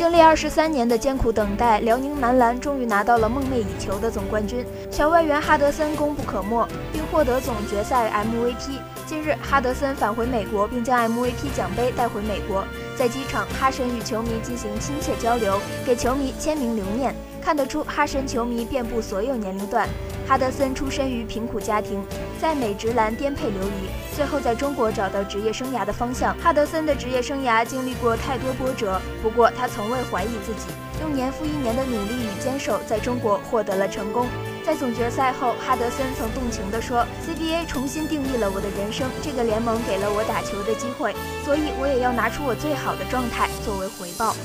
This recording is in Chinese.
经历二十三年的艰苦等待，辽宁男篮终于拿到了梦寐以求的总冠军。小外援哈德森功不可没，并获得总决赛 MVP。近日，哈德森返回美国，并将 MVP 奖杯带回美国。在机场，哈神与球迷进行亲切交流，给球迷签名留念。看得出，哈神球迷遍布所有年龄段。哈德森出身于贫苦家庭，在美职篮颠沛流离，最后在中国找到职业生涯的方向。哈德森的职业生涯经历过太多波折，不过他从未怀疑自己，用年复一年的努力与坚守，在中国获得了成功。在总决赛后，哈德森曾动情地说：“CBA 重新定义了我的人生，这个联盟给了我打球的机会，所以我也要拿出我最好的状态作为回报。”